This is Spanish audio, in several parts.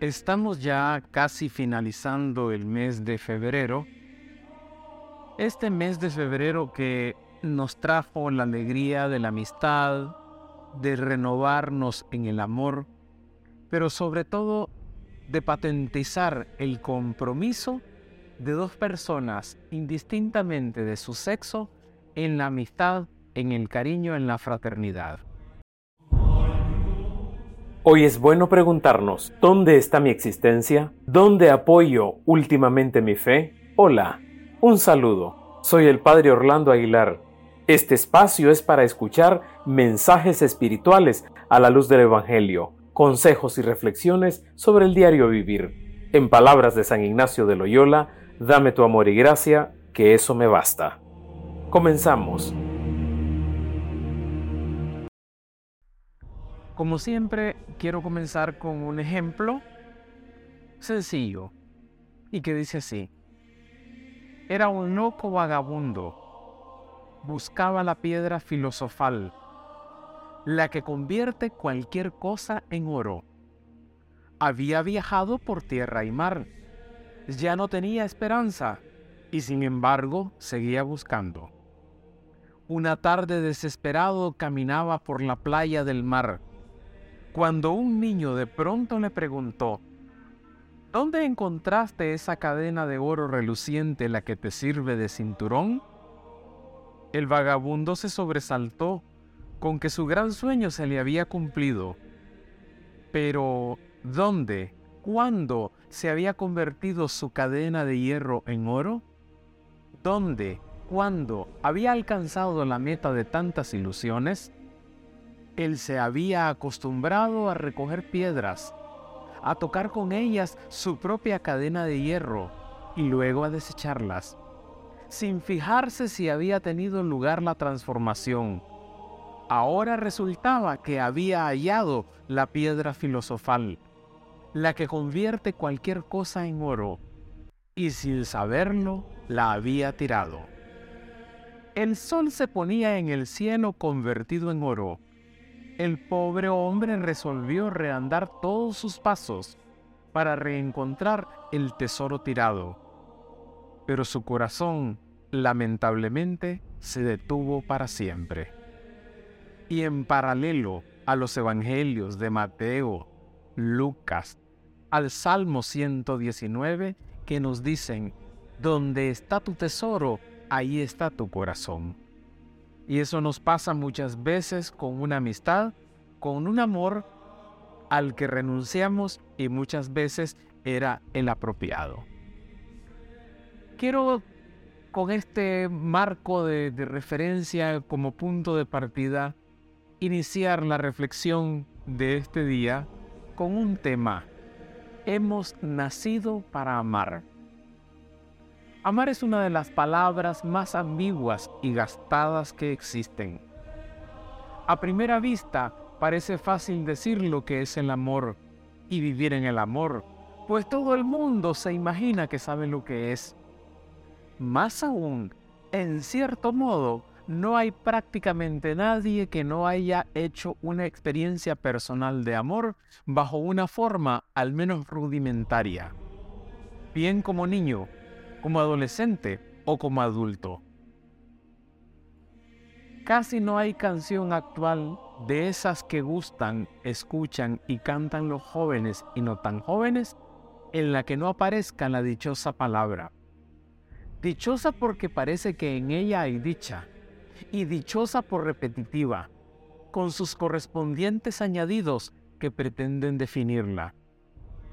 Estamos ya casi finalizando el mes de febrero. Este mes de febrero que nos trajo la alegría de la amistad, de renovarnos en el amor, pero sobre todo de patentizar el compromiso de dos personas indistintamente de su sexo en la amistad, en el cariño, en la fraternidad. Hoy es bueno preguntarnos, ¿dónde está mi existencia? ¿Dónde apoyo últimamente mi fe? Hola, un saludo. Soy el Padre Orlando Aguilar. Este espacio es para escuchar mensajes espirituales a la luz del Evangelio, consejos y reflexiones sobre el diario vivir. En palabras de San Ignacio de Loyola, dame tu amor y gracia, que eso me basta. Comenzamos. Como siempre, quiero comenzar con un ejemplo sencillo y que dice así. Era un loco vagabundo. Buscaba la piedra filosofal, la que convierte cualquier cosa en oro. Había viajado por tierra y mar. Ya no tenía esperanza y sin embargo seguía buscando. Una tarde desesperado caminaba por la playa del mar cuando un niño de pronto le preguntó, ¿Dónde encontraste esa cadena de oro reluciente la que te sirve de cinturón? El vagabundo se sobresaltó con que su gran sueño se le había cumplido. Pero, ¿dónde, cuándo se había convertido su cadena de hierro en oro? ¿Dónde, cuándo había alcanzado la meta de tantas ilusiones? Él se había acostumbrado a recoger piedras, a tocar con ellas su propia cadena de hierro y luego a desecharlas, sin fijarse si había tenido lugar la transformación. Ahora resultaba que había hallado la piedra filosofal, la que convierte cualquier cosa en oro, y sin saberlo la había tirado. El sol se ponía en el cielo convertido en oro, el pobre hombre resolvió reandar todos sus pasos para reencontrar el tesoro tirado. Pero su corazón, lamentablemente, se detuvo para siempre. Y en paralelo a los evangelios de Mateo, Lucas, al Salmo 119, que nos dicen, donde está tu tesoro, ahí está tu corazón. Y eso nos pasa muchas veces con una amistad, con un amor al que renunciamos y muchas veces era el apropiado. Quiero con este marco de, referencia como punto de partida iniciar la reflexión de este día con un tema. Hemos nacido para amar. Amar es una de las palabras más ambiguas y gastadas que existen. A primera vista parece fácil decir lo que es el amor y vivir en el amor, pues todo el mundo se imagina que sabe lo que es. Más aún, en cierto modo, no hay prácticamente nadie que no haya hecho una experiencia personal de amor bajo una forma al menos rudimentaria. Bien como niño, como adolescente o como adulto. Casi no hay canción actual de esas que gustan, escuchan y cantan los jóvenes y no tan jóvenes en la que no aparezca la dichosa palabra. Dichosa porque parece que en ella hay dicha, y dichosa por repetitiva, con sus correspondientes añadidos que pretenden definirla.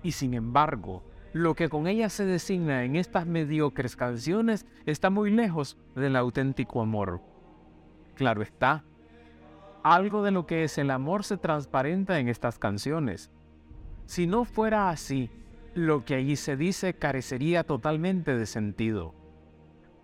Y sin embargo, lo que con ella se designa en estas mediocres canciones está muy lejos del auténtico amor. Claro está, algo de lo que es el amor se transparenta en estas canciones. Si no fuera así, lo que allí se dice carecería totalmente de sentido.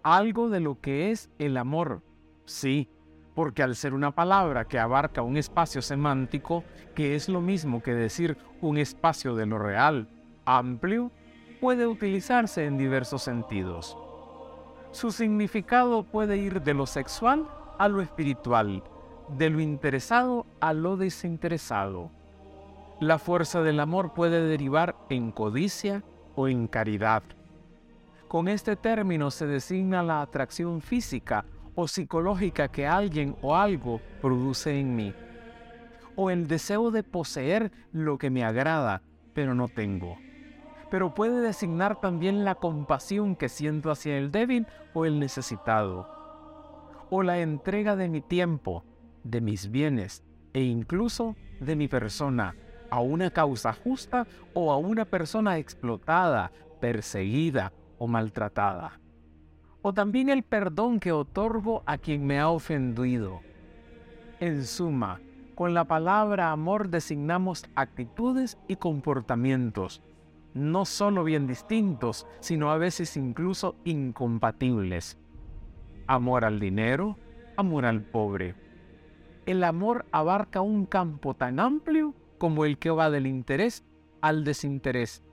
Algo de lo que es el amor, sí, porque al ser una palabra que abarca un espacio semántico, que es lo mismo que decir un espacio de lo real, amplio, puede utilizarse en diversos sentidos. Su significado puede ir de lo sexual a lo espiritual, de lo interesado a lo desinteresado. La fuerza del amor puede derivar en codicia o en caridad. Con este término se designa la atracción física o psicológica que alguien o algo produce en mí, o el deseo de poseer lo que me agrada, pero no tengo. Pero puede designar también la compasión que siento hacia el débil o el necesitado, o la entrega de mi tiempo, de mis bienes e incluso de mi persona a una causa justa o a una persona explotada, perseguida o maltratada. O también el perdón que otorgo a quien me ha ofendido. En suma, con la palabra amor designamos actitudes y comportamientos, no solo bien distintos, sino a veces incluso incompatibles. Amor al dinero, amor al pobre. El amor abarca un campo tan amplio como el que va del interés al desinterés.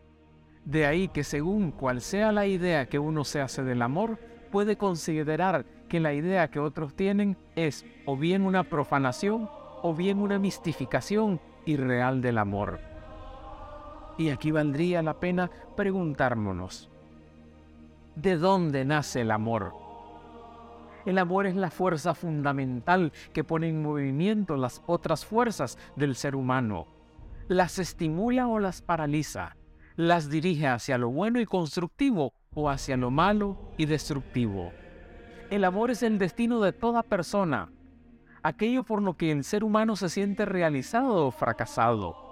De ahí que según cual sea la idea que uno se hace del amor, puede considerar que la idea que otros tienen es o bien una profanación o bien una mistificación irreal del amor. Y aquí valdría la pena preguntármonos, ¿de dónde nace el amor? El amor es la fuerza fundamental que pone en movimiento las otras fuerzas del ser humano las estimula o las paraliza, las dirige hacia lo bueno y constructivo o hacia lo malo y destructivo. El amor es el destino de toda persona, aquello por lo que el ser humano se siente realizado o fracasado.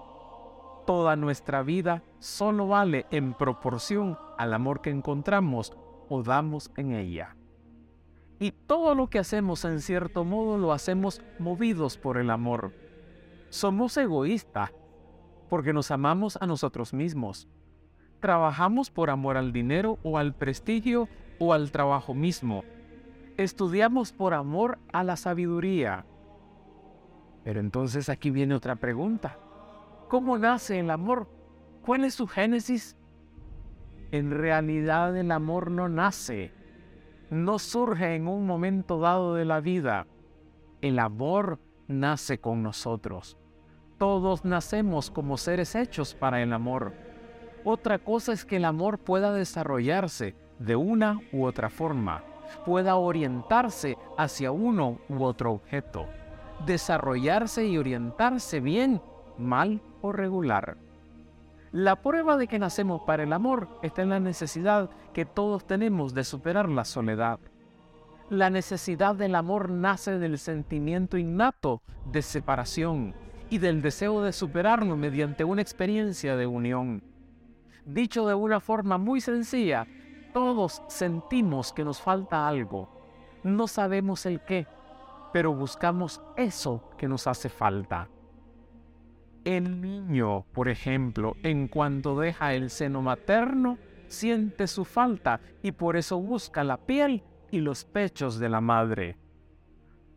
Toda nuestra vida solo vale en proporción al amor que encontramos o damos en ella. Y todo lo que hacemos en cierto modo lo hacemos movidos por el amor. Somos egoístas porque nos amamos a nosotros mismos. Trabajamos por amor al dinero o al prestigio o al trabajo mismo. Estudiamos por amor a la sabiduría. Pero entonces aquí viene otra pregunta. ¿Cómo nace el amor? ¿Cuál es su génesis? En realidad el amor no nace, no surge en un momento dado de la vida. El amor nace con nosotros. Todos nacemos como seres hechos para el amor. Otra cosa es que el amor pueda desarrollarse de una u otra forma, pueda orientarse hacia uno u otro objeto, desarrollarse y orientarse bien, mal regular. La prueba de que nacemos para el amor está en la necesidad que todos tenemos de superar la soledad. La necesidad del amor nace del sentimiento innato de separación, y del deseo de superarnos mediante una experiencia de unión. Dicho de una forma muy sencilla, todos sentimos que nos falta algo. No sabemos el qué, pero buscamos eso que nos hace falta. El niño, por ejemplo, en cuanto deja el seno materno, siente su falta y por eso busca la piel y los pechos de la madre.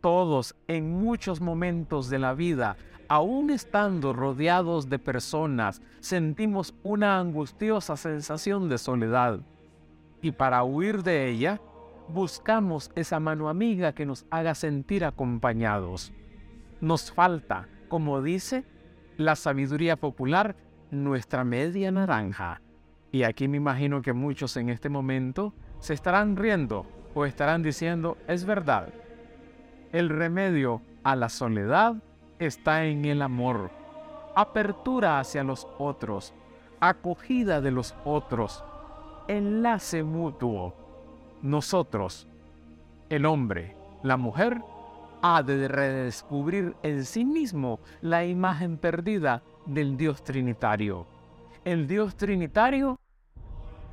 Todos en muchos momentos de la vida aún estando rodeados de personas, sentimos una angustiosa sensación de soledad. Y para huir de ella, buscamos esa mano amiga que nos haga sentir acompañados. Nos falta, como dice la sabiduría popular, nuestra media naranja. Y aquí me imagino que muchos en este momento se estarán riendo o estarán diciendo, es verdad, el remedio a la soledad está en el amor, apertura hacia los otros, acogida de los otros, enlace mutuo. Nosotros, el hombre, la mujer, ha de redescubrir en sí mismo la imagen perdida del Dios Trinitario. El Dios Trinitario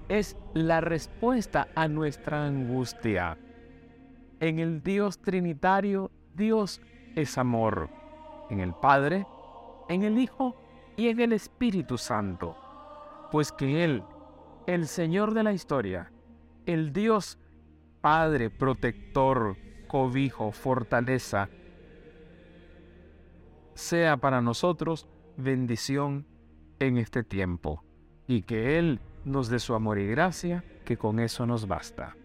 es la respuesta a nuestra angustia. En el Dios Trinitario, Dios es amor en el Padre, en el Hijo y en el Espíritu Santo, pues que Él, el Señor de la historia, el Dios Padre, protector, cobijo, fortaleza, sea para nosotros bendición en este tiempo y que Él nos dé su amor y gracia, que con eso nos basta.